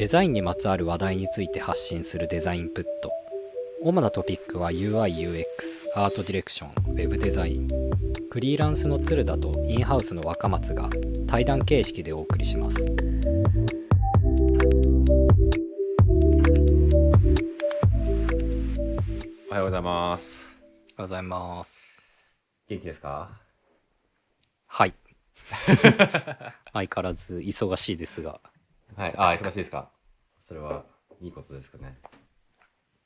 デザインにまつわる話題について発信するデザインプット。主なトピックは UIUX アートディレクションウェブデザイン。フリーランスの鶴田とインハウスの若松が対談形式でお送りします。おはようございます。おはようございます。元気ですか？はい。相変わらず忙しいですがはい。あ、忙しいですか？それはいいことですかね。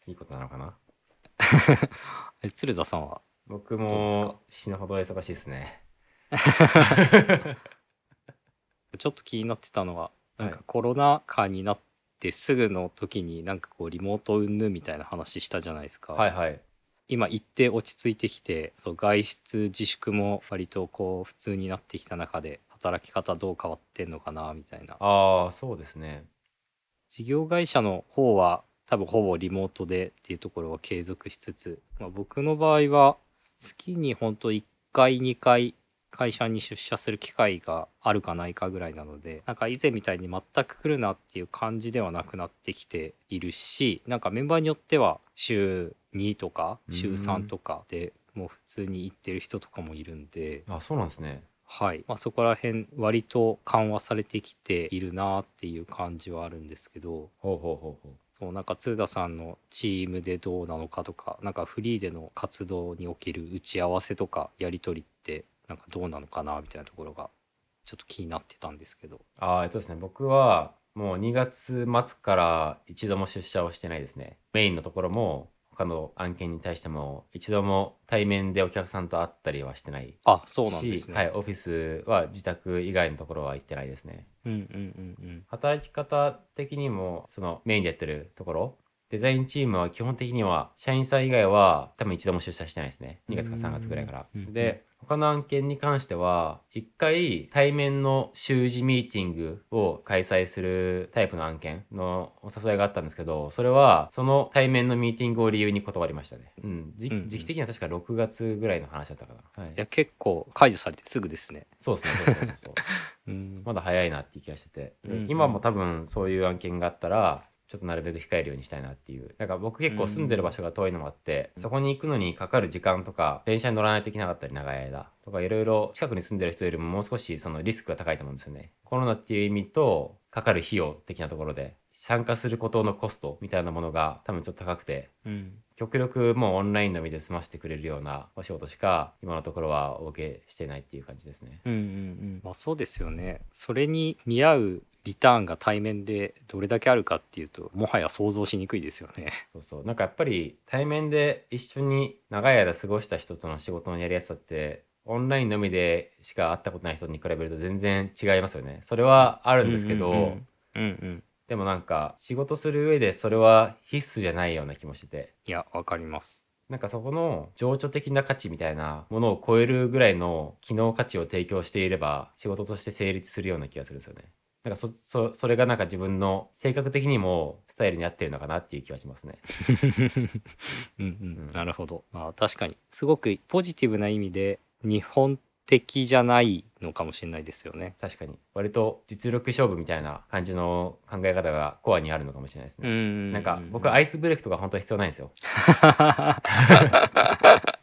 いいことなのかな？え鶴田さんは？僕も死ぬほど忙しいですね。ちょっと気になってたのはなんかはいコロナ禍になってすぐの時になんかこうリモート云々みたいな話したじゃないですか、はいはい。今行って落ち着いてきてそう外出自粛も割とこう普通になってきた中で働き方どう変わってんのかなみたいなああ、そうですね。事業会社の方は多分ほぼリモートでっていうところは継続しつつ、まあ、僕の場合は月に本当1回2回会社に出社する機会があるかないかぐらいなのでなんか以前みたいに全く来るなっていう感じではなくなってきているしなんかメンバーによっては週2とか週3とかでもう普通に行ってる人とかもいるんで、あ、そうなんですね。はいまあ、そこら辺割と緩和されてきているなっていう感じはあるんですけどほうほうほうほう。そうなんか鶴田さんのチームでどうなのかとかなんかフリーでの活動における打ち合わせとかやり取りってなんかどうなのかなみたいなところがちょっと気になってたんですけどあーえっとですね、僕はもう2月末から一度も出社をしてないですね。メインのところも他の案件に対しても一度も対面でお客さんと会ったりはしてないあそうなんですね、しはい、オフィスは自宅以外のところは行ってないですね。うんうんうん働き方的にもそのメインでやってるところデザインチームは基本的には社員さん以外は多分一度も出社してないですね。2月か3月ぐらいから。うん。で他の案件に関しては一回対面の週次ミーティングを開催するタイプの案件のお誘いがあったんですけどそれはその対面のミーティングを理由に断りましたね。うん。じうんうん。時期的には確か6月ぐらいの話だったかな、はい。いや結構解除されてすぐですね。そうですねそうそうそうそう。うん。まだ早いなっていう気がしてて、でうんうん。今も多分そういう案件があったらちょっとなるべく控えるようにしたいなっていう。なんか僕結構住んでる場所が遠いのもあって、そこに行くのにかかる時間とか電車に乗らないといけなかったり長い間とかいろいろ近くに住んでる人よりももう少しそのリスクが高いと思うんですよね。コロナっていう意味とかかる費用的なところで参加することのコストみたいなものが多分ちょっと高くてうん。極力もうオンラインのみで済ませてくれるようなお仕事しか今のところはお受けしてないっていう感じですね。うんうんうん。まあそうですよね。それに見合うリターンが対面でどれだけあるかっていうともはや想像しにくいですよね。そうそう。なんかやっぱり対面で一緒に長い間過ごした人との仕事のやりやすさってオンラインのみでしか会ったことない人に比べると全然違いますよね。それはあるんですけど、でもなんか仕事する上でそれは必須じゃないような気もしてて。いやわかります。なんかそこの情緒的な価値みたいなものを超えるぐらいの機能価値を提供していれば仕事として成立するような気がするんですよね。なんかそそそれがなんか自分の性格的にもスタイルに合ってるのかなっていう気はしますね。うんうん、なるほど、まあ、確かにすごくポジティブな意味で日本的じゃないのかもしれないですよね。確かに割と実力勝負みたいな感じの考え方がコアにあるのかもしれないですね。んなんか僕アイスブレイクとか本当は必要ないんですよ。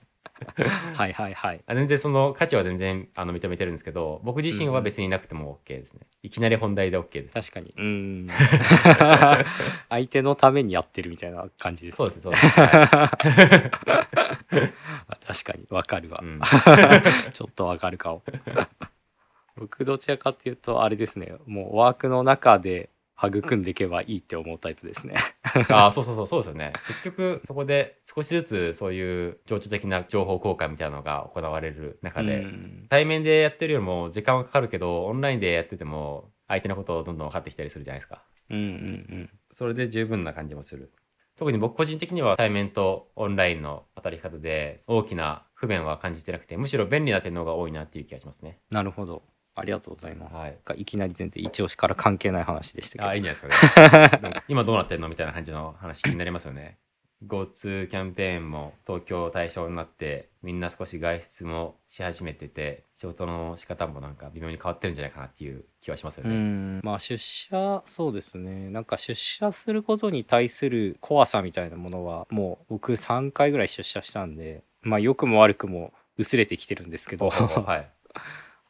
はいはいはい。あ全然その価値は全然あの認めてるんですけど僕自身は別になくても OK ですね。いきなり本題で OK です。確かに。うん。相手のためにやってるみたいな感じです、そうですそうです。はい 確かにわかるわ、うんちょっとわかるかも。僕どちらかっていうとあれですねもうワークの中で育んでいけばいいって思うタイプですね。ああそうそうそうそうですよね。結局そこで少しずつそういう情緒的な情報交換みたいなのが行われる中で、うん。対面でやってるよりも時間はかかるけどオンラインでやってても相手のことをどんどん分かってきたりするじゃないですか。うんうんそれで十分な感じもする。特に僕個人的には対面とオンラインの働き方で大きな不便は感じてなくてむしろ便利な点の方が多いなっていう気がしますね。なるほど。ありがとうございます。はいい、きなり全然一押しから関係ない話でしたけど。ああいいんじゃないですかね 今どうなってんのみたいな感じの話気になりますよね GoTo キャンペーンも東京対象になってみんな少し外出もし始めてて仕事の仕方もなんか微妙に変わってるんじゃないかなっていう気はしますようね。んまあ出社そうですねなんか出社することに対する怖さみたいなものはもう僕3回ぐらい出社したんでまあ良くも悪くも薄れてきてるんですけどはい。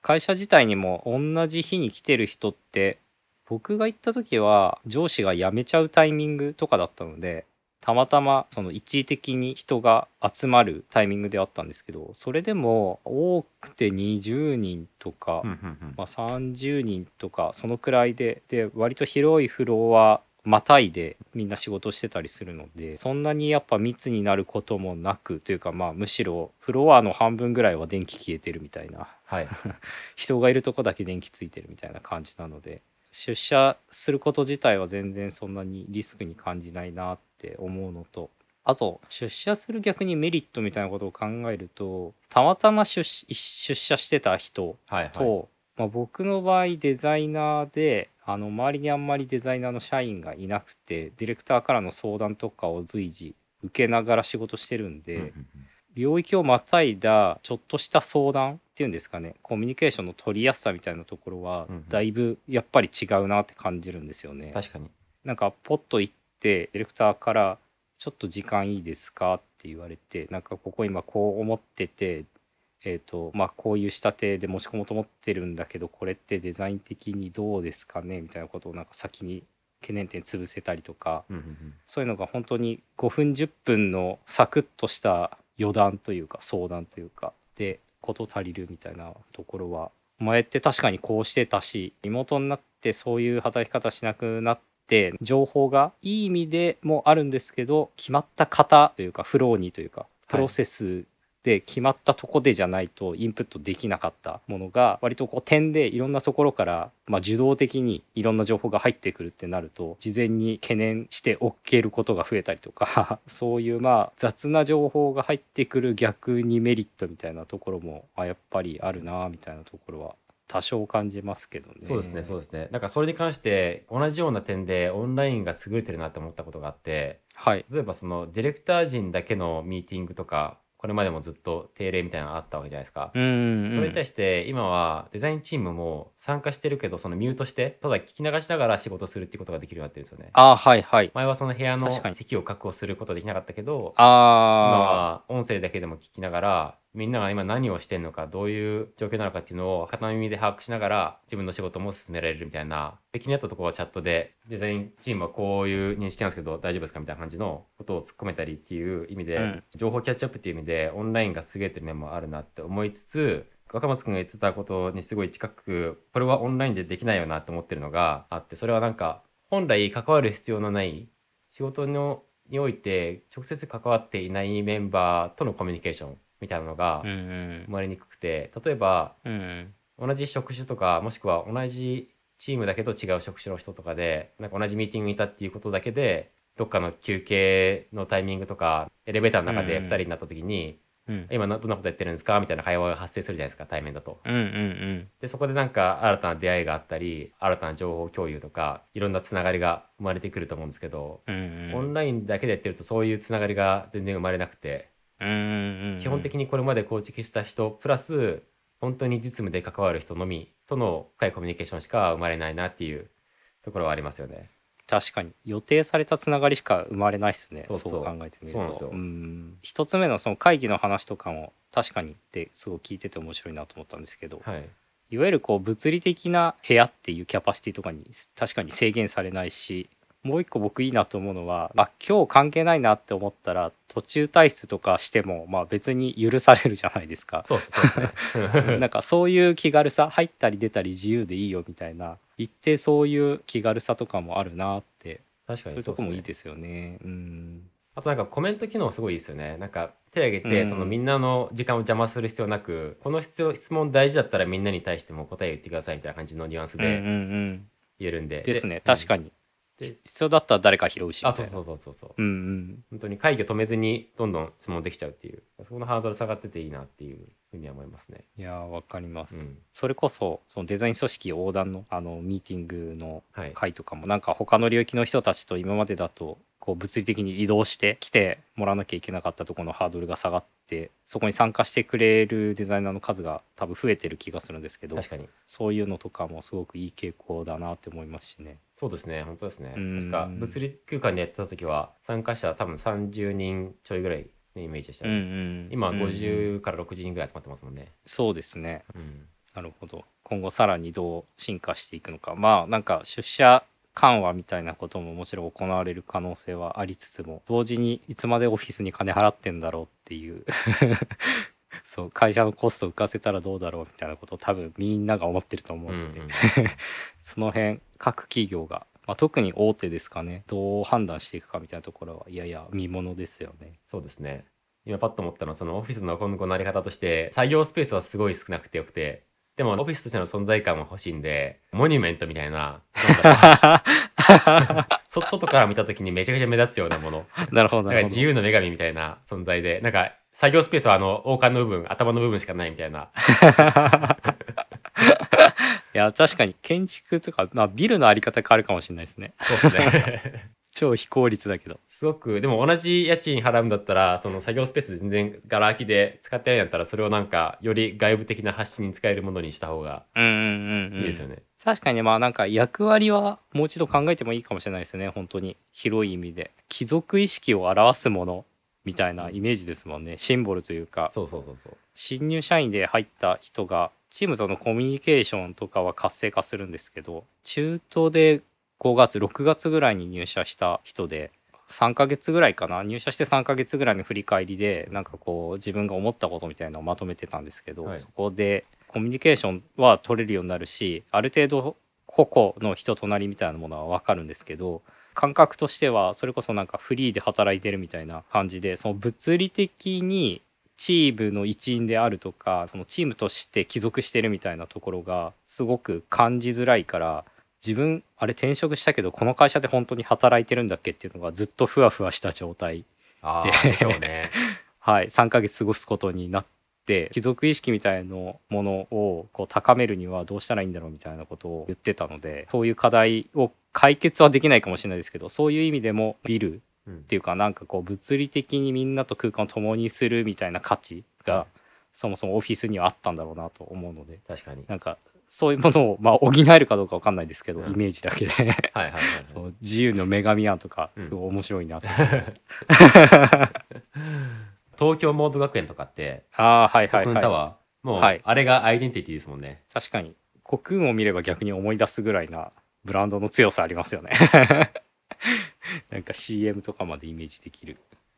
会社自体にも同じ日に来てる人って僕が行った時は上司が辞めちゃうタイミングとかだったのでたまたまその一時的に人が集まるタイミングであったんですけどそれでも多くて20人とか、まあ、30人とかそのくらいでで割と広いフロアまたいでみんな仕事してたりするのでそんなにやっぱ密になることもなくというかまあむしろフロアの半分ぐらいは電気消えてるみたいなはい。人がいるとこだけ電気ついてるみたいな感じなので出社すること自体は全然そんなにリスクに感じないなって思うのとあと出社する逆にメリットみたいなことを考えるとたまたま出出社してた人はい。はい。と、まあ、僕の場合デザイナーであの周りにあんまりデザイナーの社員がいなくてディレクターからの相談とかを随時受けながら仕事してるんで、領域をまたいだちょっとした相談っていうんですかねコミュニケーションの取りやすさみたいなところはだいぶやっぱり違うなって感じるんですよね。確かに。なんかポッと行ってディレクターから「ちょっと時間いいですか?」って言われてなんかここ今こう思ってて。えーとまあ、こういう仕立てで持ち込もうと思ってるんだけどこれってデザイン的にどうですかね？みたいなことをなんか先に懸念点潰せたりとか。うんうんうん。そういうのが本当に5分10分のサクッとした余談というか相談というかで事足りるみたいなところは前って確かにこうしてたしリモートになってそういう働き方しなくなって情報がいい意味でもあるんですけど決まった型というかフローにというかプロセスで決まったとこでじゃないとインプットできなかったものが割とこう点でいろんなところから、まあ、受動的にいろんな情報が入ってくるってなると事前に懸念しておけることが増えたりとか そういうまあ雑な情報が入ってくる逆にメリットみたいなところもあやっぱりあるなみたいなところは多少感じますけどね。そうですね、そうですね。なんかそれに関して同じような点でオンラインが優れてるなって思ったことがあって、はい例えばそのディレクター陣だけのミーティングとか、これまでもずっと定例みたいなのあったわけじゃないですか。うんそれに対して今はデザインチームも参加してるけどそのミュートしてただ聞き流しながら仕事するっていうことができるようになってるんですよね。あはいはい前はその部屋の席を確保することできなかったけどあ今あは音声だけでも聞きながらみんなが今何をしてるのかどういう状況なのかっていうのを片耳で把握しながら自分の仕事も進められるみたいな敵にあったところはチャットでデザインチームはこういう認識なんですけど大丈夫ですかみたいな感じのことを突っ込めたりっていう意味で、うん。情報キャッチアップっていう意味でオンラインが優れてる面もあるなって思いつつ若松君が言ってたことにすごい近くこれはオンラインでできないよなって思ってるのがあってそれはなんか本来関わる必要のない仕事のにおいて直接関わっていないメンバーとのコミュニケーションみたいなのがうんうん。生まれにくくて例えばうん同じ職種とかもしくは同じチームだけど違う職種の人とかでなんか同じミーティングにいたっていうことだけでどっかの休憩のタイミングとかエレベーターの中でうん2人になった時に、うん。今などんなことやってるんですか？みたいな会話が発生するじゃないですか対面だと。うんうんでそこでなんか新たな出会いがあったり新たな情報共有とかいろんなつながりが生まれてくると思うんですけど、うんうん。オンラインだけでやってるとそういうつながりが全然生まれなくて、うんうんうん基本的にこれまで構築した人プラス本当に実務で関わる人のみとの深いコミュニケーションしか生まれないなっていうところはありますよね。確かに。予定されたつながりしか生まれないですね。そそう。考えてみると。一つ目のその会議の話とかも確かにってすごい聞いてて面白いなと思ったんですけど、はい、いわゆるこう物理的な部屋っていうキャパシティとかに確かに制限されないしもう一個僕いいなと思うのは、あ、今日関係ないなって思ったら途中退出とかしても、まあ、別に許されるじゃないですか。そうですね。なんかそういう気軽さ入ったり出たり自由でいいよみたいな一定そういう気軽さとかもあるなって確かそういうとこもいいですよね。うん。あとなんかコメント機能すごいいいですよね。なんか手挙げて、うんそのみんなの時間を邪魔する必要なく、この質質問大事だったらみんなに対しても答え言ってくださいみたいな感じのニュアンスでうんうんうん。言えるんで。ですね。確かに。に。で必要だったら誰か拾うしみあ、たいうな。そそうそうそうそう。うんうん。本当に会議を止めずにどんどん質問できちゃうっていう、そこのハードル下がってていいなっていうふうには思いますね。いやーわかります、うんそれこそそのデザイン組織横断のあのミーティングのはい。会とかもなんか他の領域の人たちと今までだとこう物理的に移動して来てもらわなきゃいけなかったところのハードルが下がってそこに参加してくれるデザイナーの数が多分増えてる気がするんですけど確かに。そういうのとかもすごくいい傾向だなって思いますしね。そうですね。本当ですね。うん。確か物理空間でやってた時は参加者多分30人ちょいぐらいのイメージでしたうんうね、ん、今うん50から60人ぐらい集まってますもんね、そうですね。うん。なるほど。今後さらにどう進化していくのか。まあなんか出社緩和みたいなことももちろん行われる可能性はありつつも同時にいつまでオフィスに金払ってんだろうっていう。そう会社のコスト浮かせたらどうだろうみたいなことを多分みんなが思ってると思ううんので、うん その辺各企業が、まあ、特に大手ですかね。どう判断していくかみたいなところはいやいや見ものですよね。そうですね。今パッと思ったのはそのオフィスの今後のあり方として作業スペースはすごい少なくてよくて。でもオフィスとしての存在感も欲しいんでモニュメントみたいな 外から見た時にめちゃくちゃ目立つようなものなるほどなるほど。自由の女神みたいな存在でなんか作業スペースはあの王冠の部分頭の部分しかないみたいな いや確かに建築とか、まあ、ビルのあり方変わるかもしれないですね。そうですね超非効率だけど。すごくでも同じ家賃払うんだったらその作業スペース全然ガラ空きで使ってないんだったらそれをなんかより外部的な発信に使えるものにした方がうんうんうん、うん。確かにまあなんか役割はもう一度考えてもいいかもしれないですね本当に。広い意味で。貴族意識を表すものみたいなイメージですもんね。シンボルというか。そうそうそうそう。新入社員で入った人がチームとのコミュニケーションとかは活性化するんですけど中途で5月6月ぐらいに入社した人で3ヶ月ぐらいかな？入社して3ヶ月ぐらいの振り返りでなんかこう自分が思ったことみたいなのをまとめてたんですけど、はい。そこでコミュニケーションは取れるようになるしある程度個々の人となりみたいなものは分かるんですけど感覚としてはそれこそなんかフリーで働いてるみたいな感じでその物理的にチームの一員であるとかそのチームとして帰属してるみたいなところがすごく感じづらいから自分あれ転職したけどこの会社で本当に働いてるんだっけっていうのがずっとふわふわした状態あでね。はい、3ヶ月過ごすことになって貴族意識みたいなものをこう高めるにはどうしたらいいんだろうみたいなことを言ってたのでそういう課題を解決はできないかもしれないですけどそういう意味でもビルうん。っていうかなんかこう物理的にみんなと空間を共にするみたいな価値がそもそもオフィスにはあったんだろうなと思うので確かに。なんかそういうものをまあ補えるかどうかわかんないですけど、うん。イメージだけで。はいはいはいそう自由の女神案とかうん。すごい面白いなと、東京モード学園とかってああはいはいはい。タワー？もうはい。あれがアイデンティティですもんね。確かに。国運を見れば逆に思い出すぐらいなブランドの強さありますよね。なんか CM とかまでイメージできる。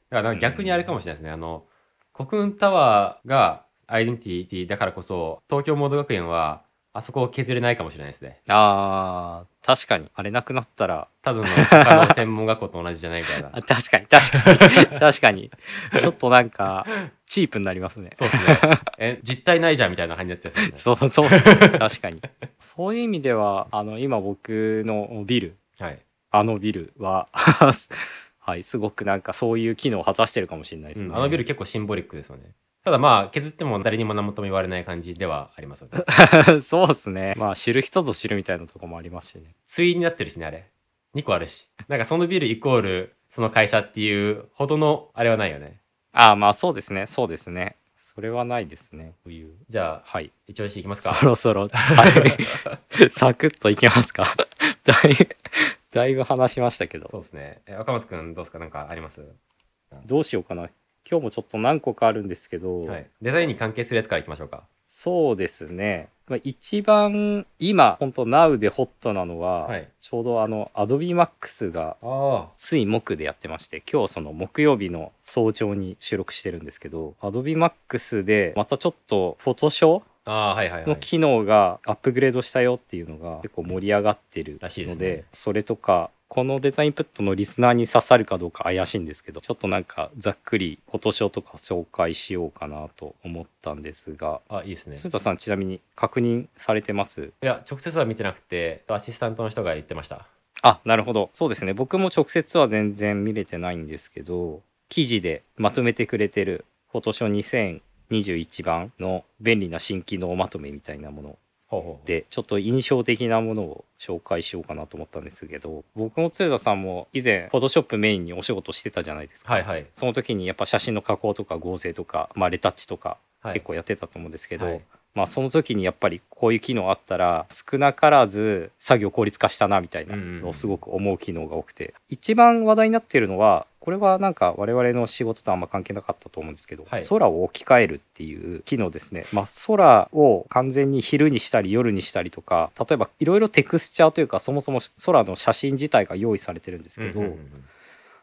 だから逆にあれかもしれないですね、あの国運タワーがアイデンティティだからこそ東京モード学園はあそこを削れないかもしれないですね。あー確かに。あれなくなったら。多分 の他の専門学校と同じじゃないみたいなあ確かに確かに。確かに。ちょっとなんかチープになりますね。そうですね。え実体ないじゃんみたいな感じになっちゃうね。そうそうね。確かに。そういう意味ではあの今僕のビル。はい。あのビルは はいすごくなんかそういう機能を果たしてるかもしれないですね、うんあのビル結構シンボリックですよねただまあ削っても誰にも何もとも言われない感じではありますよね。そうですね。まあ知る人ぞ知るみたいなとこもありますしね。対になってるしねあれ。2個あるし。なんかそのビルイコールその会社っていうほどのあれはないよね。ああまあそうですね。そうですね。それはないですね。こういうじゃあはい。一押しいきますか。そろそろ。はい。サクッといきますか。だいぶだいぶ話しましたけど。そうですね。え若松くんどうですか？なんかあります？どうしようかな今日もちょっと何個かあるんですけど、はい、デザインに関係するやつからいきましょうか。そうですね、まあ、一番今本当 Now でホットなのは、はい。ちょうどあの AdobeMax があ水木でやってまして今日その木曜日の早朝に収録してるんですけど AdobeMax でまたちょっとフォトショーあ、はいはいはい。の機能がアップグレードしたよっていうのが結構盛り上がってるらしいですのでね。それとかこのデザインプットのリスナーに刺さるかどうか怪しいんですけどちょっとなんかざっくりフォトショーとか紹介しようかなと思ったんですがあ、いいですね。鶴田さんちなみに確認されてます？いや、直接は見てなくて、アシスタントの人が言ってました。あなるほどそうですね僕も直接は全然見れてないんですけど記事でまとめてくれてるフォトショー2021版の便利な新機能まとめみたいなものでちょっと印象的なものを紹介しようかなと思ったんですけど僕も鶴田さんも以前フォトショップメインにお仕事してたじゃないですか、はいはい。その時にやっぱ写真の加工とか合成とか、まあ、レタッチとかはい。結構やってたと思うんですけど、はいまあその時にやっぱりこういう機能あったら少なからず作業効率化したなみたいなのをすごく思う機能が多くて。一番話題になっているのはこれはなんか我々の仕事とあんま関係なかったと思うんですけど、はい。空を置き換えるっていう機能ですね、まあ、空を完全に昼にしたり夜にしたりとか例えばいろいろテクスチャーというかそもそも空の写真自体が用意されてるんですけど、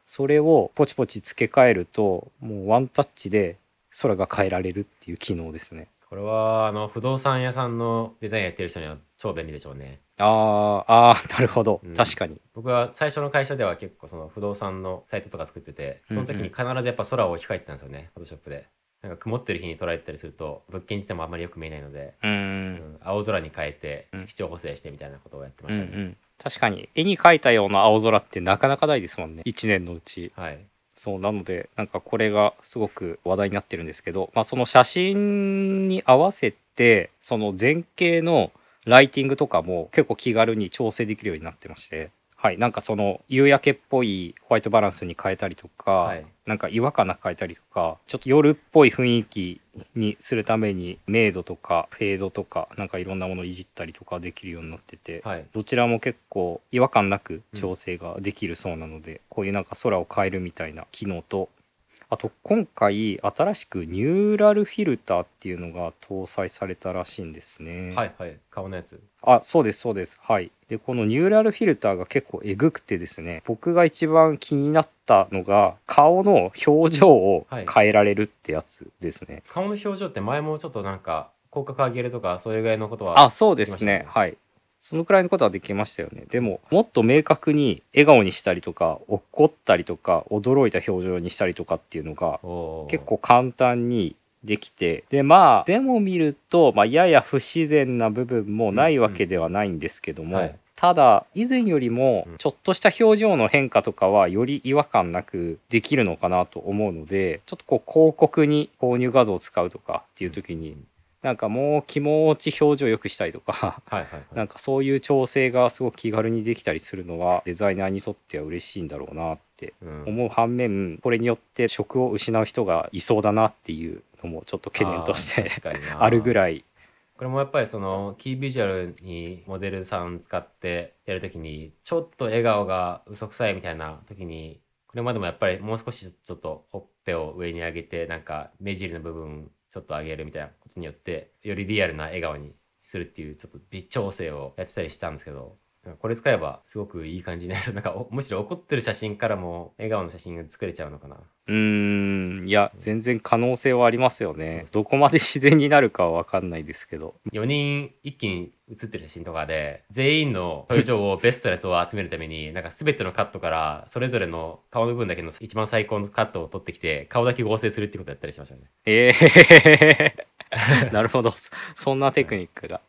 それをポチポチ付け替えるともうワンタッチで空が変えられるっていう機能ですね。これはあの不動産屋さんのデザインやってる人には超便利でしょうね。あーあー なるほど、うん。確かに。僕は最初の会社では結構その不動産のサイトとか作っててその時に必ずやっぱ空を置き換えてたんですよねフォトショップで。なんか曇ってる日に撮られてたりすると物件にしてもあんまりよく見えないので、うーうん。ん青空に変えてうん。色調補正してみたいなことをやってまうんうしたね、ん確かに絵に描いたような青空ってなかなかないですもんね。1年のうち。はいそうなのでなんかこれがすごく話題になってるんですけど、まあ、その写真に合わせてその前景のライティングとかも結構気軽に調整できるようになってまして。はいなんかその夕焼けっぽいホワイトバランスに変えたりとか、はい。なんか違和感なく変えたりとかちょっと夜っぽい雰囲気にするために明度とかフェードとかなんかいろんなものをいじったりとかできるようになってて、はい。どちらも結構違和感なく調整ができるそうなので、こういうなんか空を変えるみたいな機能とあと今回新しくニューラルフィルターっていうのが搭載されたらしいんですね。はいはい。顔のやつ。あそうですそうです。はい。でこのニューラルフィルターが結構えぐくてですね僕が一番気になったのが顔の表情を変えられるってやつですね、顔の表情って前もちょっとなんか広角上げるとかそういうぐらいのことはあそうですね。はいそのくらいのことはできましたよね。でももっと明確に笑顔にしたりとか怒ったりとか驚いた表情にしたりとかっていうのが結構簡単にできてでまあでも見ると、まあ、やや不自然な部分もないわけではないんですけども、うん。はい。ただ以前よりもうん。ちょっとした表情の変化とかはより違和感なくできるのかなと思うのでちょっとこう広告に購入画像を使うとかっていう時になんかもう気持ち表情良くしたりとかはいなんかそういう調整がすごく気軽にできたりするのはデザイナーにとっては嬉しいんだろうなってうん。思う反面これによって職を失う人がいそうだなっていうのもちょっと懸念としてあ るぐらい。これもやっぱりそのキービジュアルにモデルさん使ってやるときにちょっと笑顔が嘘くさいみたいな時にこれまでもやっぱりもう少しちょっとほっぺを上に上げてなんか目尻の部分ちょっと上げるみたいなことによってよりリアルな笑顔にするっていうちょっと微調整をやってたりしたんですけどこれ使えばすごくいい感じになりそうなんかおむしろ怒ってる写真からも笑顔の写真が作れちゃうのかな。うーん。いや全然可能性はありますよね。どこまで自然になるかは分かんないですけど。4人一気に写ってる写真とかで全員の表情をベストなやつを集めるためになんか全てのカットからそれぞれの顔の部分だけの一番最高のカットを取ってきて顔だけ合成するってことやったりしましたね。ええ なるほど。そそんなテクニックが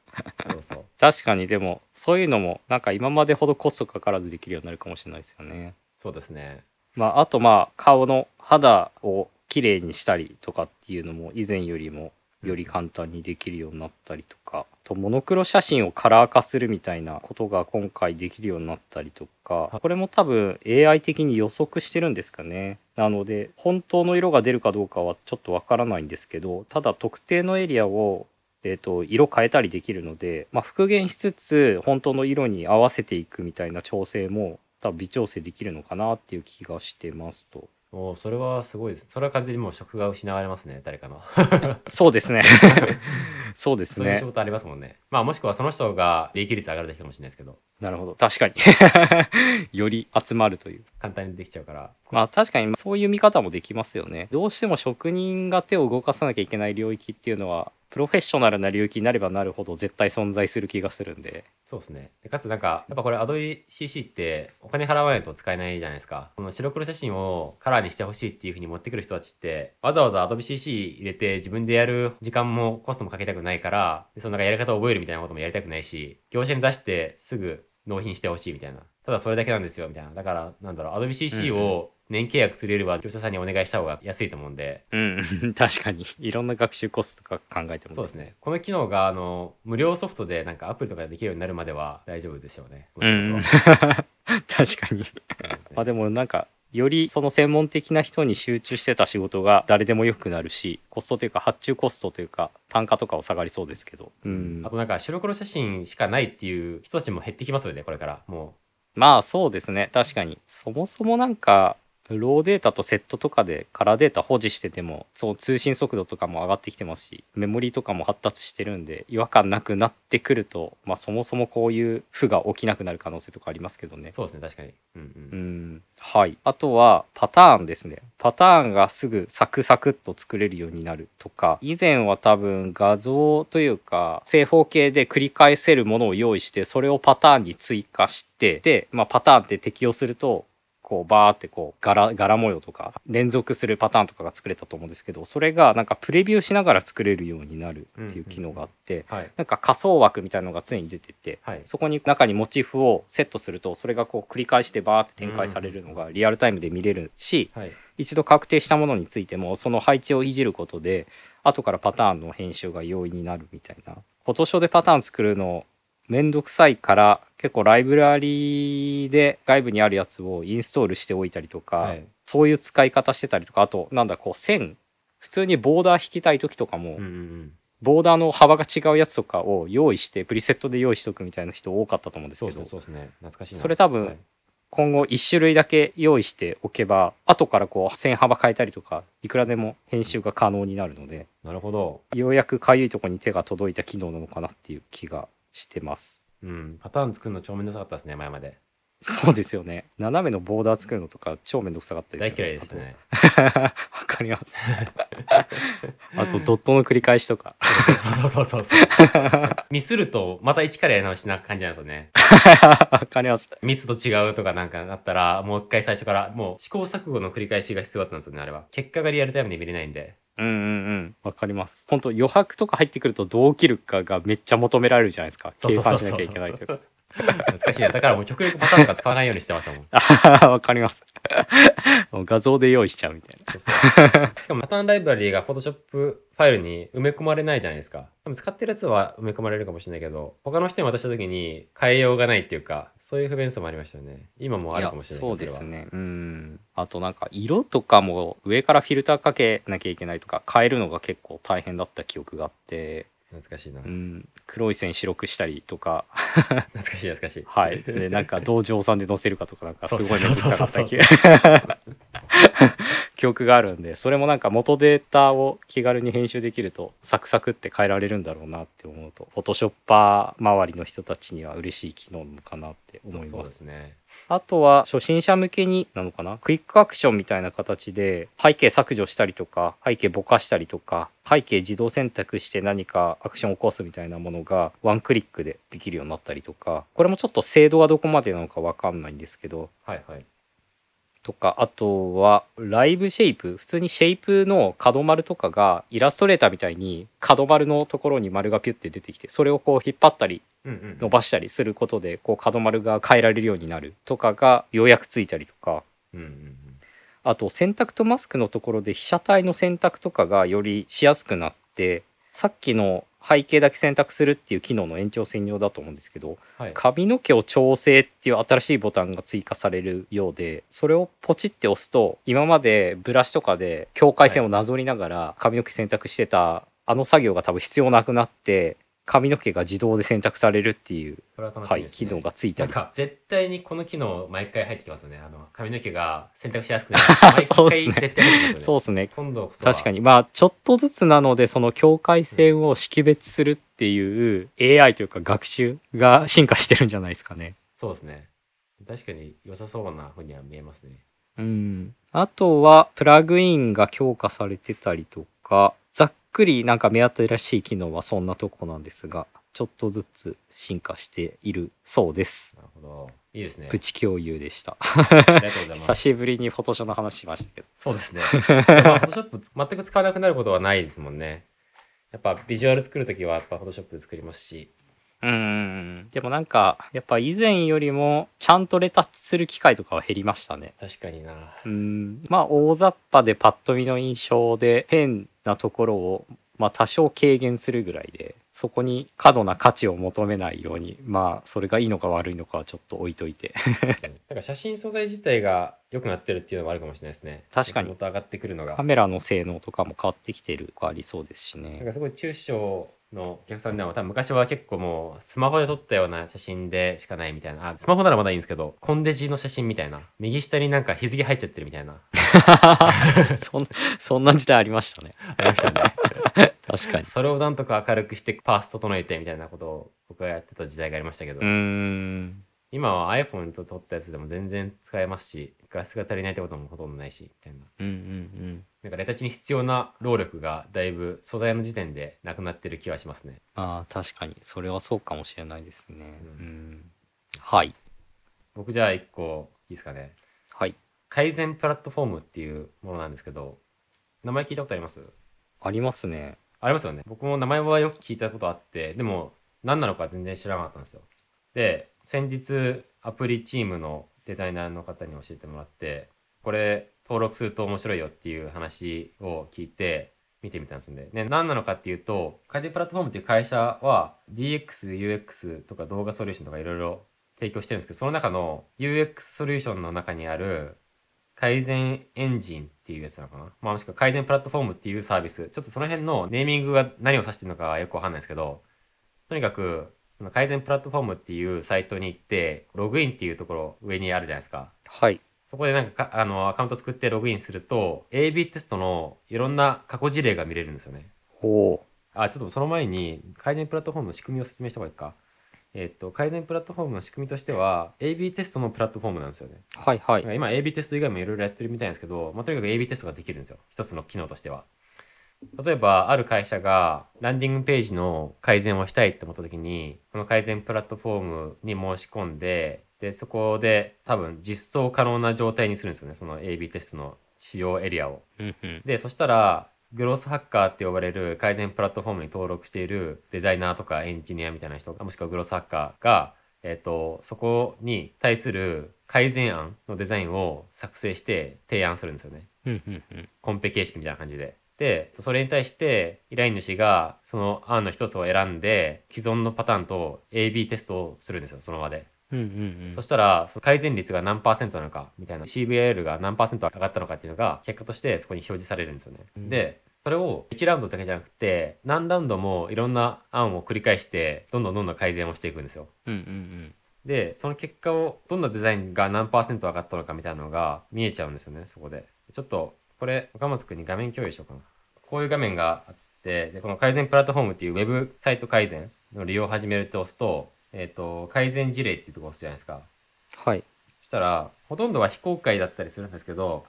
そうそう。確かにでもそういうのもなんか今までほどコストかからずできるようになるかもしれないですよね。そうですね。まあ、あとまあ顔の肌をきれいにしたりとかっていうのも以前よりもより簡単にできるようになったりとか、あとモノクロ写真をカラー化するみたいなことが今回できるようになったりとかこれも多分 AI 的に予測してるんですかね。なので本当の色が出るかどうかはちょっとわからないんですけどただ特定のエリアをえー、と色変えたりできるので、まあ、復元しつつ本当の色に合わせていくみたいな調整も多分微調整できるのかなっていう気がしてますと。もうそれはすごいですそれは完全にもう職が失われますね誰かの そうですね。そうですね。そういう仕事ありますもんねまあもしくはその人が利益率上がるだけかもしれないですけどなるほど。確かに。より集まるという。簡単にできちゃうからまあ確かにそういう見方もできますよね。どうしても職人が手を動かさなきゃいけない領域っていうのは、プロフェッショナルな領域になればなるほど絶対存在する気がするんで。そうですね。でかつなんかやっぱこれ AdobeCC ってお金払わないと使えないじゃないですか。この白黒写真をカラーにしてほしいっていうふうに持ってくる人たちってわざわざ AdobeCC 入れて自分でやる時間もコストもかけたくないからでそのなんかやり方を覚えるみたいなこともやりたくないし業者に出してすぐ納品してほしいみたいな。ただそれだけなんですよみたいな。だからなんだろう AdobeCC を年契約するよりは業者さんにお願いした方が安いと思うんで。うん。確かに。いろんな学習コストとか考えてもそうですね。この機能があの無料ソフトでなんかアプリとかでできるようになるまでは大丈夫でしょうね。そうん。確かに。まあうんでもなんかよりその専門的な人に集中してた仕事が誰でもよくなるしコストというか発注コストというか単価とかを下がりそうですけど、うん。あ、となんか白黒写真しかないっていう人たちも減ってきますよねこれから。もまあそうですね。確かに。そもそもなんかローデータとセットとかでカラーデータ保持しててもそう通信速度とかも上がってきてますしメモリとかも発達してるんで違和感なくなってくると、まあ、そもそもこういう負が起きなくなる可能性とかありますけどね。うそうですね確かに。うんうん。うん。はい。あとはパターンですね。パターンがすぐサクサクっと作れるようになるとか以前は多分画像というか正方形で繰り返せるものを用意してそれをパターンに追加してで、まあ、パターンって適用するとこうバーってこう柄柄模様とか連続するパターンとかが作れたと思うんですけどそれがなんかプレビューしながら作れるようになるっていう機能があってはい。なんか仮想枠みたいなのが常に出ててはい。そこに中にモチーフをセットするとそれがこう繰り返してバーって展開されるのがリアルタイムで見れるしはい。一度確定したものについてもその配置をいじることで後からパターンの編集が容易になるみたいな。フォトショーでパターン作るのめんどくさいから結構ライブラリで外部にあるやつをインストールしておいたりとか、はい。そういう使い方してたりとかあとなんだこう線普通にボーダー引きたい時とかも、うんうんうん。ボーダーの幅が違うやつとかを用意してプリセットで用意しとくみたいな人多かったと思うんですけどそうですね懐かしいな。それ多分はい。今後1種類だけ用意しておけば後からこう線幅変えたりとかいくらでも編集が可能になるのでなるほど。ようやくかゆいとこに手が届いた機能なのかなっていう気がしてます。うん。パターン作るの超めんどくさかったですね前まで。そうですよね。斜めのボーダー作るのとか超めんどくさかったですよ大嫌いでしたね。わかります。あとドットの繰り返しとか。そうそうそうそう ミスるとまた一からやり直しな感じなんですよね。わかります。密度違うとかなんかなったらもう一回最初からもう試行錯誤の繰り返しが必要だったんですよねあれは。結果がリアルタイムで見れないんでうんうんうん。わかります。本当余白とか入ってくるとどう切るかがめっちゃ求められるじゃないですか。計算しなきゃいけないというか 懐かしいな。だからもう極力パターンとか使わないようにしてましたもん。わかります。もう画像で用意しちゃうみたいな。そうそう。しかもパターンライブラリーが Photoshop ファイルに埋め込まれないじゃないですか。多分使ってるやつは埋め込まれるかもしれないけど他の人に渡した時に変えようがないっていうかそういう不便さもありましたよね。今もあるかもしれないそうですね。うん。あとなんか色とかも上からフィルターかけなきゃいけないとか変えるのが結構大変だった記憶があって、懐かしいな、うん、黒い線白くしたりとか。懐かしい懐かしい。はい。でなんかどう乗算で載せるかとかなんかすごい面倒くさかった記 記憶があるんでそれもなんか元データを気軽に編集できるとサクサクって変えられるんだろうなって思うとフォトショッパー周りの人たちには嬉しい機能かなって思いますね。あとは初心者向けになのかな？クイックアクションみたいな形で背景削除したりとか背景ぼかしたりとか背景自動選択して何かアクションを起こすみたいなものがワンクリックでできるようになったりとか。これもちょっと精度はどこまでなのかわかんないんですけどはいはいとかあとはライブシェイプ普通にシェイプの角丸とかがイラストレーターみたいに角丸のところに丸がピュッて出てきてそれをこう引っ張ったり伸ばしたりすることでこう角丸が変えられるようになるとかがようやくついたりとか。うんうんうん。あと選択とマスクのところで被写体の選択とかがよりしやすくなってさっきの背景だけ選択するっていう機能の延長線上だと思うんですけどはい。髪の毛を調整っていう新しいボタンが追加されるようでそれをポチって押すと今までブラシとかで境界線をなぞりながら髪の毛選択してたあの作業が多分必要なくなって髪の毛が自動で選択されるっていう、これは楽しはい、みです、ね。機能がついたり。なんか絶対にこの機能毎回入ってきますよね。あの髪の毛が選択しやすくなる。毎 そうっすね。回絶対入ってきますよね。そうですね。今度こそは。確かに。まあちょっとずつなのでその境界線を識別するっていう AI というか学習が進化してるんじゃないですかね。そうですね。確かに良さそうなふうには見えますね。うん、あとはプラグインが強化されてたりとかくりなんか目新しい機能はそんなとこなんですがちょっとずつ進化しているそうです。なるほどいいですねプチ共有でした。ありがとうございま久すしぶりにフォトショーの話しましたけど。そうですねまあ Photoshop 全く使わなくなることはないですもんねやっぱビジュアル作るときはやっぱ Photoshop で作りますしうんでもなんかやっぱ以前よりもちゃんとレタッチする機会とかは減りましたね。確かにな。うん。まあ大雑把でパッと見の印象で変なところをまあ多少軽減するぐらいでそこに過度な価値を求めないようにまあそれがいいのか悪いのかはちょっと置いといて。なんか写真素材自体が良くなってるっていうのもあるかもしれないですね。確かに。もっと上がってくるのが。カメラの性能とかも変わってきてるとかありそうですしね。なんかすごい中小のお客さんでも多分昔は結構もうスマホで撮ったような写真でしかないみたいな。あスマホならまだいいんですけどコンデジの写真みたいな。右下になんか日付入っちゃってるみたいな。そんそんな時代ありましたね。ありましたね。確かに。それをなんとか明るくしてパース整えてみたいなことを僕はやってた時代がありましたけど、うーん。今は iPhone と撮ったやつでも全然使えますし画質が足りないってこともほとんどないしみたいな。うんうんなんかレタッチに必要な労力がだいぶ素材の時点でなくなってる気はしますね。ああ確かに。それはそうかもしれないですね。ううん。んはい。僕じゃあ一個いいですかね。はい。改善プラットフォームっていうものなんですけど名前聞いたことあります？ありますね。ありますよね。僕も名前はよく聞いたことあってでも何なのか全然知らなかったんですよ。で先日アプリチームのデザイナーの方に教えてもらってこれ登録すると面白いよっていう話を聞いて見てみたんですよね。で何なのかっていうと改善プラットフォームっていう会社は DXUX とか動画ソリューションとかいろいろ提供してるんですけどその中の UX ソリューションの中にある改善エンジンっていうやつなのかな、まあ、もしくは改善プラットフォームっていうサービス。ちょっとその辺のネーミングが何を指してるのかよくわかんないですけどとにかくその改善プラットフォームっていうサイトに行ってログインっていうところ上にあるじゃないですか。はい。そこでなんかかあのアカウント作ってログインすると AB テストのいろんな過去事例が見れるんですよね。ほあちょっとその前に改善プラットフォームの仕組みを説明した方がいいか。えっと改善プラットフォームの仕組みとしては AB テストのプラットフォームなんですよね。うはいはい。今 AB テスト以外もいろいろやってるみたいなんですけど、まあ、とにかく AB テストができるんですよ。一つの機能としては。例えばある会社がランディングページの改善をしたいって思った時にこの改善プラットフォームに申し込んででそこで多分実装可能な状態にするんですよね。その AB テストの主要エリアを。うんうん。でそしたらグロースハッカーって呼ばれる改善プラットフォームに登録しているデザイナーとかエンジニアみたいな人もしくはグロースハッカーが、えっとそこに対する改善案のデザインを作成して提案するんですよね。うんうんうん。コンペ形式みたいな感じで。でそれに対して依頼主がその案の一つを選んで既存のパターンと AB テストをするんですよその場で。うんうんうんそしたらその改善率が何パーセントなのかみたいな CVIL が何パーセント上がったのかっていうのが結果としてそこに表示されるんですよね。うんでそれを1ラウンドだけじゃなくて何ラウンドもいろんな案を繰り返してどんどんどんどん改善をしていくんですよ。うんうんでその結果をどんなデザインが何パーセント上がったのかみたいなのが見えちゃうんですよねそこで。ちょっとこれ岡松君に画面共有しようかな。こういう画面があってでこの改善プラットフォームっていうウェブサイト改善の利用を始めると押すと,、えー、と改善事例っていうところを押すじゃないですか。はい。そしたらほとんどは非公開だったりするんですけど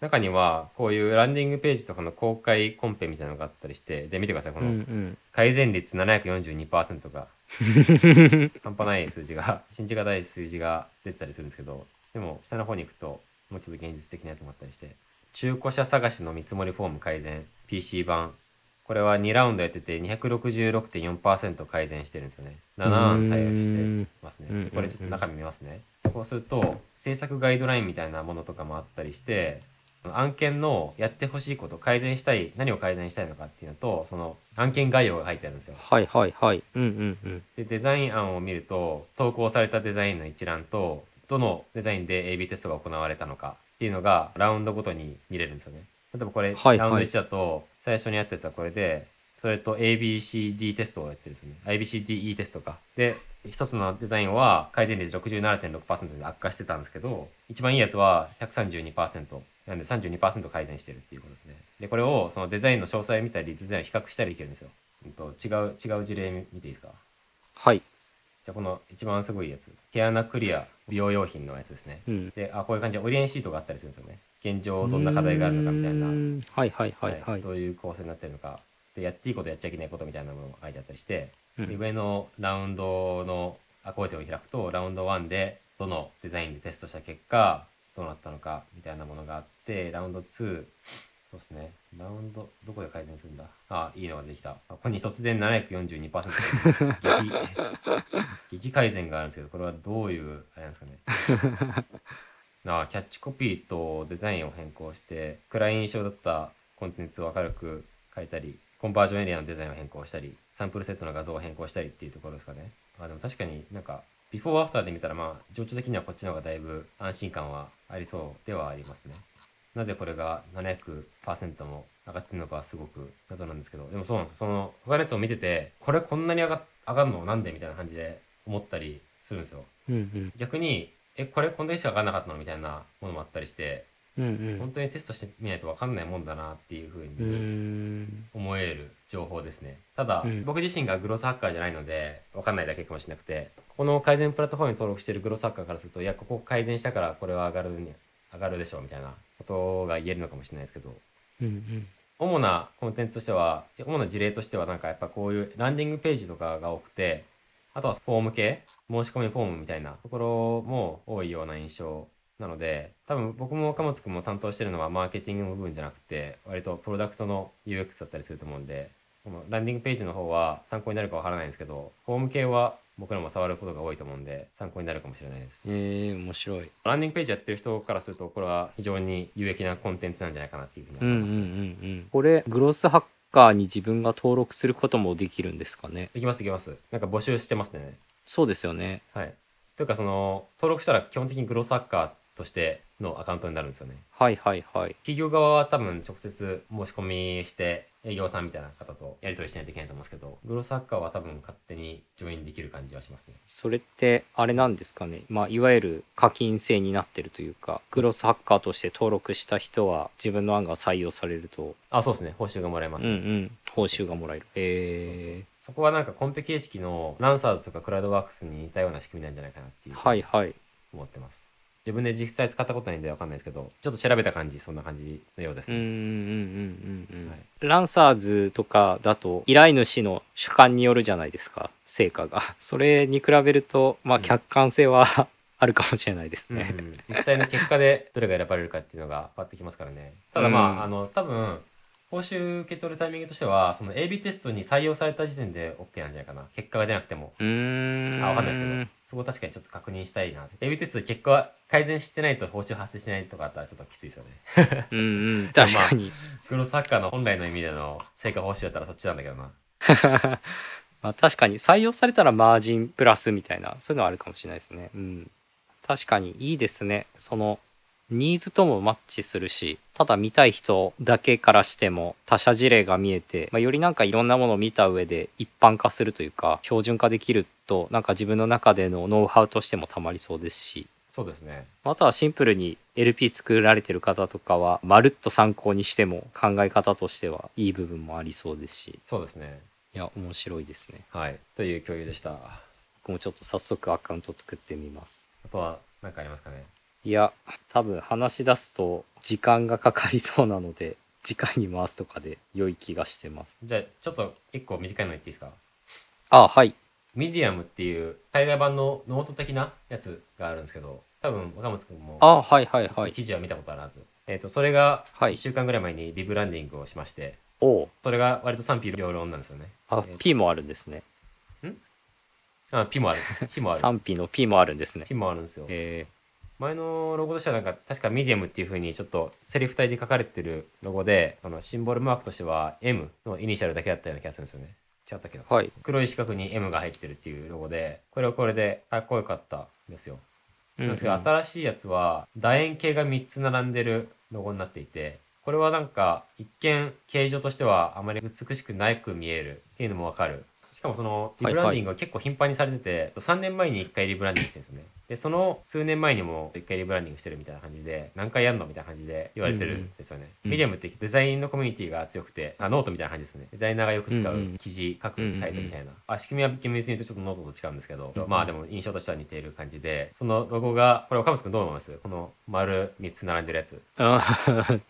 中にはこういうランディングページとかの公開コンペみたいなのがあったりしてで見てくださいこのん改善率742%が 半端ない数字が信じがたい数字が出てたりするんですけどでも下の方に行くともうちょっと現実的なやつもあったりして中古車探しの見積もりフォーム改善 PC 版これは2ラウンドやってて266.4%改善してるんですよね。7案採用してますね。これちょっと中身見ますね。こうすると制作ガイドラインみたいなものとかもあったりして案件のやってほしいこと改善したい何を改善したいのかっていうのとその案件概要が書いてあるんですよ。はいはいはい。うんうんうん。でデザイン案を見ると投稿されたデザインの一覧とどのデザインで AB テストが行われたのかっていうのがラウンドごとに見れるんですよね。例えばこれ、はいはい。ラウンド1だと最初にやったやつはこれでそれと ABCD テストをやってるんですね。ABCDE テストか。で一つのデザインは改善率67.6%で悪化してたんですけど一番いいやつは132%なんで32%改善してるっていうことですね。でこれをそのデザインの詳細を見たりデザインを比較したりできるんですよ、うんと、違う違う事例見ていいですか？はい。じゃあこの一番すごいやつ。毛穴クリア美容用品のやつですね。うん。であこういう感じでオリエンシートがあったりするんですよね。現状どんな課題があるのかみたいな。うーん。はいはいはいはい。どういう構成になってるのか。でやっていいことやっちゃいけないことみたいなものが書いてあったりして、うん。で上のラウンドのアコーディを開くとラウンド1でどのデザインでテストした結果どうなったのかみたいなものがあってラウンド2そうですね。ラウンド、どこで改善するんだ？あ、いいのができた。あここに突然742% 激激改善があるんですけど、これはどういう、あれなんですかね？あキャッチコピーとデザインを変更して、暗い印象だったコンテンツを明るく変えたり、コンバージョンエリアのデザインを変更したり、サンプルセットの画像を変更したりっていうところですかね。あでも確かになんか、ビフォーアフターで見たら、まあ、情緒的にはこっちの方がだいぶ安心感はありそうではありますね。なぜこれが700%も上がってるのかはすごく謎なんですけど、でもそうなんですよ。その他のやつを見てて、これこんなに上が上がるのなんでみたいな感じで思ったりするんですよ。うんうん逆に、え、これこんだけしか上がらなかったのみたいなものもあったりして、うんうん本当にテストしてみないと分かんないもんだなっていうふうにん思える情報ですね。ただ、うん僕自身がグロスハッカーじゃないので分かんないだけかもしれなくて、この改善プラットフォームに登録しているグロスハッカーからすると、いや、ここ改善したからこれは上がるに上がるでしょうみたいなことが言えるのかもしれないですけど、うんうん。主なコンテンツとしては主な事例としてはなんかやっぱこういうランディングページとかが多くてあとはフォーム系申し込みフォームみたいなところも多いような印象なので多分僕も岡本君も担当してるのはマーケティングの部分じゃなくて割とプロダクトの UX だったりすると思うんでこのランディングページの方は参考になるかわからないんですけどフォーム系は僕らも触ることが多いと思うんで参考になるかもしれないです。えー、面白い。ランディングページやってる人からするとこれは非常に有益なコンテンツなんじゃないかなっていうふうにうんうんうん思いますね、うん。これグロスハッカーに自分が登録することもできるんですかね？できますできます。なんか募集してますね。そうですよね。はい。というかその登録したら基本的にグロスハッカーとしてのアカウントになるんですよね。はいはいはい。企業側は多分直接申し込みして営業さんみたいな方とやり取りしないといけないと思うんですけど、グロスハッカーは多分勝手にジョインできる感じはしますね。それってあれなんですかね？まあいわゆる課金制になってるというかグロスハッカーとして登録した人は自分の案が採用されると。あ、そうですね。報酬がもらえます、うんうん。報酬がもらえる。えそこはなんかコンペ形式のランサーズとかクラウドワークスに似たような仕組みなんじゃないかなっていうー、はいはい。思ってます。自分で実際使ったことないんでわかんないですけど、ちょっと調べた感じ、そんな感じのようですね。うんうんうんうんうん、はい。ランサーズとかだと依頼主の主観によるじゃないですか成果が。それに比べるとまあうん。客観性は あるかもしれないですうんうね、ん。実際の結果でどれが選ばれるかっていうのが変わってきますからね。ただまあ,、うん。あの多分報酬受け取るタイミングとしてはその AB テストに採用された時点で OK なんじゃないかな。結果が出なくても。あわかんないですけどそこ確かにちょっと確認したいな。AB テストで結果改善してないと報酬発生しないとかあったらちょっときついですよね。うんうん。確かに、グロスハッカーの本来の意味での成果報酬だったらそっちなんだけどな。まあ確かに採用されたらマージンプラスみたいなそういうのはあるかもしれないですね。うん。確かにいいですね。そのニーズともマッチするしただ見たい人だけからしても他社事例が見えて、まあ、よりなんかいろんなものを見た上で一般化するというか標準化できるとなんか自分の中でのノウハウとしてもたまりそうですし。そうですね。あとはシンプルに LP 作られてる方とかはまるっと参考にしても考え方としてはいい部分もありそうですし。そうですね。いや面白いですね。はい。という共有でした。あ僕もちょっと早速アカウント作ってみます。とは何かありますかね？いや多分話し出すと時間がかかりそうなので 次回に回すとかで良い気がしてます。じゃあちょっと一個短いの言っていいですか？あはい。ミディアムっていう海外版のノート的なやつがあるんですけど多分若松君もあはいはいはい。記事は見たことあるはず、えっ、とそれがはい。1週間ぐらい前にリブランディングをしましておう。それが割と賛否両論なんですよね。あえー P もあるんですね。あ 否もある。否もある。賛否の 否もあるんですね。否もあるんですよ。え前のロゴとしてはなんか確かミディアムっていう風にちょっとセリフ体で書かれてるロゴであのシンボルマークとしては M のイニシャルだけだったような気がするんですよね。違ったっけどーはい。黒い四角に M が入ってるっていうロゴでこれはこれでかっこよかったんですよ。なんですけど、うんうん新しいやつは楕円形が3つ並んでるロゴになっていてこれはなんか一見形状としてはあまり美しくなく見えるっていうのもわかる。しかもそのリブランディングが結構頻繁にされてて、3年前に1回リブランディングしてるんですよね。でその数年前にも1回リブランディングしてるみたいな感じで何回やるのみたいな感じで言われてるんですよね、うんミディアムってデザインのコミュニティが強くてあノートみたいな感じですね。デザイナーがよく使うんうんう記事書くサイトみたいな、あ仕組みは厳密に言うとちょっとノートと違うんですけど、まあでも印象としては似ている感じでそのロゴがこれ岡本君どう思います？この丸3つ並んでるやつ。あ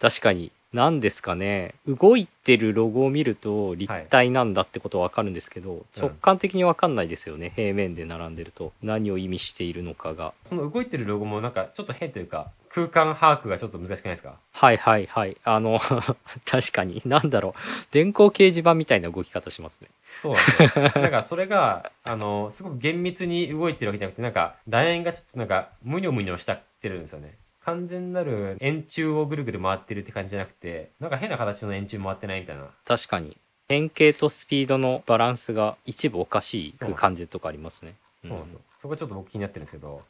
確かに何ですかね。動いてるロゴを見ると立体なんだってことは分かるんですけど、直感的に分かんないですよね、平面で並んでると。何を意味しているのかが。その動いてるロゴもなんかちょっと変というか空間把握がちょっと難しくないですか？はいはいはい。あの 確かに。何だろう。電光掲示板みたいな動き方しますね。そうなんですよ。なんかそれがあのすごく厳密に動いてるわけじゃなくてなんか楕円がちょっとなんかムニョムニョしたってるんですよね完全なる円柱をぐるぐる回ってるって感じじゃなくてなんか変な形の円柱回ってないみたいな。確かに。円形とスピードのバランスが一部おかしい感じとかありますね。そうなんですよ、そこちょっと僕気になってるんですけど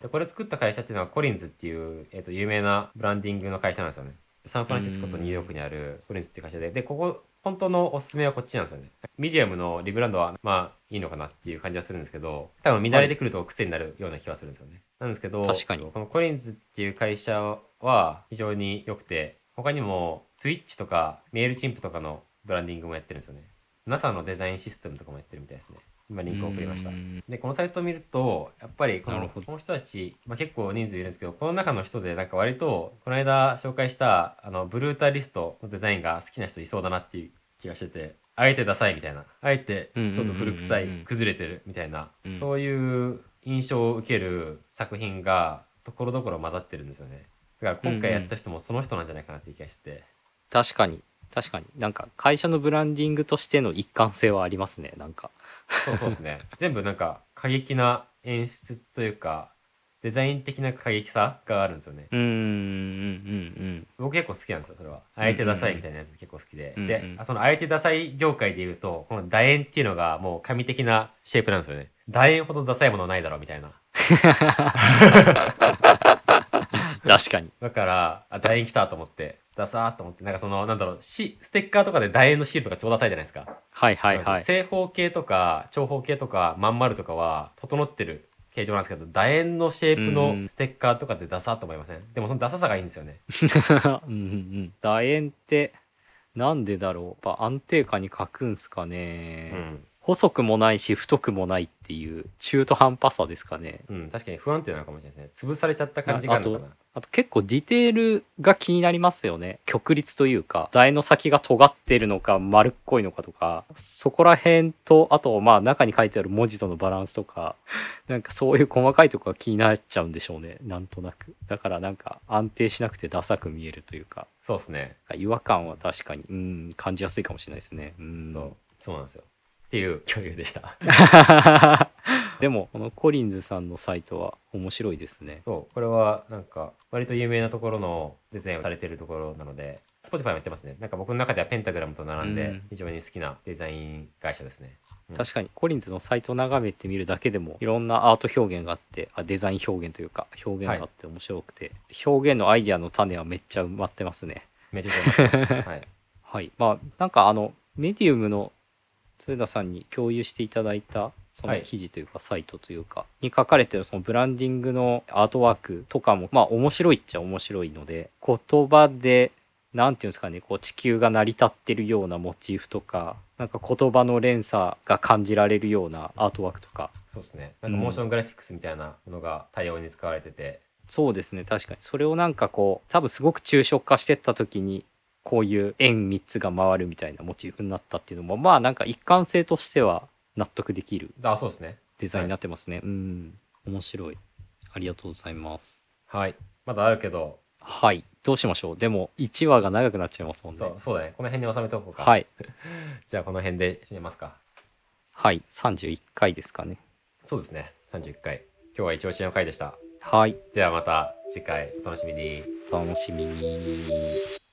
でこれ作った会社っていうのはコリンズっていう、えー、と有名なブランディングの会社なんですよね。サンフランシスコとニューヨークにある COLLINS っていう会社ででここ本当のおすすめはこっちなんですよね。ミディアムのリブランドはまあいいのかなっていう感じはするんですけど多分見慣れてくると癖になるような気はするんですよね、なんですけど確かに。この COLLINS っていう会社は非常に良くて他にも Twitch とか Mailchimp とかのブランディングもやってるんですよね。NASA のデザインシステムとかもやってるみたいですね。今リンクを送りました。うん。でこのサイトを見るとやっぱりこのこの人たち、まあ、結構人数いるんですけどこの中の人でなんか割とこの間紹介したあのブルータリストのデザインが好きな人いそうだなっていう気がしててあえてダサいみたいな。あえてちょっと古臭い崩れてるみたいな、うん。そういう印象を受ける作品がところどころ混ざってるんですよね。だから今回やった人もその人なんじゃないかなって気がしてて、確かに。確かに。なんか会社のブランディングとしての一貫性はありますね。なんか。そうそうですね。全部なんか過激な演出というかデザイン的な過激さがあるんですよね。うーんうんうん僕結構好きなんですよそれは。あえてダサいみたいなやつ結構好きで、うんうんでそのあえてダサい業界でいうとこの楕円っていうのがもう神的なシェイプなんですよね。楕円ほどダサいものないだろうみたいな。確かに。だからあ楕円来たと思ってダサーと思ってなんかそのなんだろうしステッカーとかで楕円のシールとか超ダサいじゃないですかはいはいはい正方形とか長方形とかまん丸とかは整ってる形状なんですけど楕円のシェイプうん。のステッカーとかってダサーと思いません？でもそのダサさがいいんですよね。うんうんうん。楕円ってなんでだろう？やっぱ安定感に書くんすかね、うん。細くもないし太くもないっていう中途半端さですかねうん、確かに不安定なのかもしれないですね潰されちゃった感じがあるのかなあと結構ディテールが気になりますよね。曲率というか楕円の先が尖ってるのか丸っこいのかとかそこら辺とあとまあ中に書いてある文字とのバランスとか なんかそういう細かいとこが気になっちゃうんでしょうね。なんとなく。だからなんか安定しなくてダサく見えるというか。そうですね、違和感は確かにうん感じやすいかもしれないですね。うん。そう。そうなんですよ。っていう共有でした でもこのコリンズさんのサイトは面白いですね。そうこれはなんか割と有名なところのデザインをされてるところなので Spotify もやってますね。なんか僕の中ではペンタグラムと並んでうん。非常に好きなデザイン会社ですね、うん。確かにコリンズのサイトを眺めてみるだけでもいろんなアート表現があってあデザイン表現というか表現があって面白くて、表現のアイディアの種はめっちゃ埋まってますね。めちゃくちゃ思ってます、はい、はい。まあなんかあのメディウムの鶴田さんに共有していただいたその記事というかサイトというか、に書かれてるそのブランディングのアートワークとかもまあ面白いっちゃ面白いので言葉でなんていうんですかねこう地球が成り立ってるようなモチーフとかなんか言葉の連鎖が感じられるようなアートワークとか。そうですね。なんかモーショングラフィックスみたいなものが多様に使われてて、そうですね。確かに。それをなんかこう多分すごく抽象化してった時にこういう円3つが回るみたいなモチーフになったっていうのもまあなんか一貫性としては納得できるあそうですね。デザインになってますね、うん。面白い。ありがとうございます。はい。まだあるけど。はい。どうしましょう。でも1話が長くなっちゃいますもんね。そうそうだね。この辺に収めておこうか。はい。じゃあこの辺で締めますか。はい。31回ですかね。そうですね。31回今日は一押しの回でした。はい。ではまた次回。お楽しみに。お楽しみに